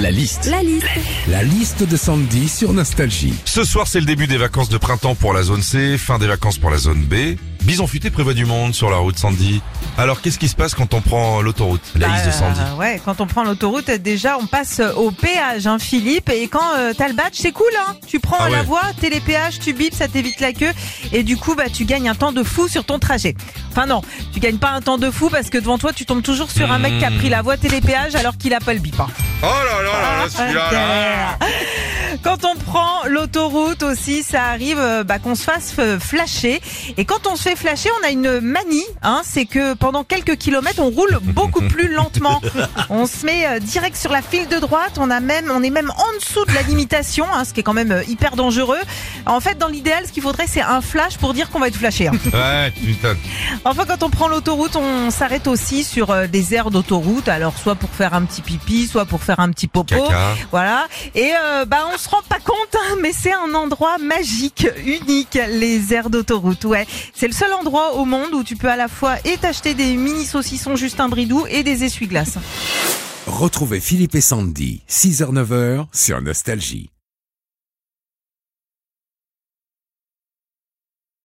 La liste. La liste. La liste de Sandy sur Nostalgie. Ce soir, c'est le début des vacances de printemps pour la zone C, fin des vacances pour la zone B. Bison futé prévoit du monde sur la route Sandy. Alors, qu'est-ce qui se passe quand on prend l'autoroute La liste de Sandy? Euh, ouais, quand on prend l'autoroute, déjà on passe au péage, hein, Philippe. Et quand euh, t'as le badge, c'est cool, hein. Tu prends Ah la ouais. voie, télépéage, tu bipes, ça t'évite la queue. Et du coup, bah tu gagnes un temps de fou sur ton trajet. Enfin non, tu gagnes pas un temps de fou parce que devant toi, tu tombes toujours sur un mec qui a pris la voie télépéage alors qu'il a pas le bip. hein. Oh là là là là, celui-là là. Quand on prend l'autoroute aussi, ça arrive euh, bah, qu'on se fasse euh, flasher. Et quand on se fait flasher, on a une manie, hein, c'est que pendant quelques kilomètres, on roule beaucoup plus lentement. On se met euh, direct sur la file de droite. On a même, on est même en dessous de la limitation, hein, ce qui est quand même hyper dangereux. En fait, dans l'idéal, ce qu'il faudrait, c'est un flash pour dire qu'on va être flashé. hein. Ouais, putain. Enfin, quand on prend l'autoroute, on s'arrête aussi sur des aires d'autoroute. Alors, soit pour faire un petit pipi, soit pour faire un petit popo. Caca. Voilà. Et euh, bah, on pas compte, hein, mais c'est un endroit magique, unique, les aires d'autoroute. Ouais, c'est le seul endroit au monde où tu peux à la fois et t'acheter des mini saucissons Justin Bridou et des essuie-glaces. Retrouvez Philippe et Sandy, 6h-9h sur Nostalgie.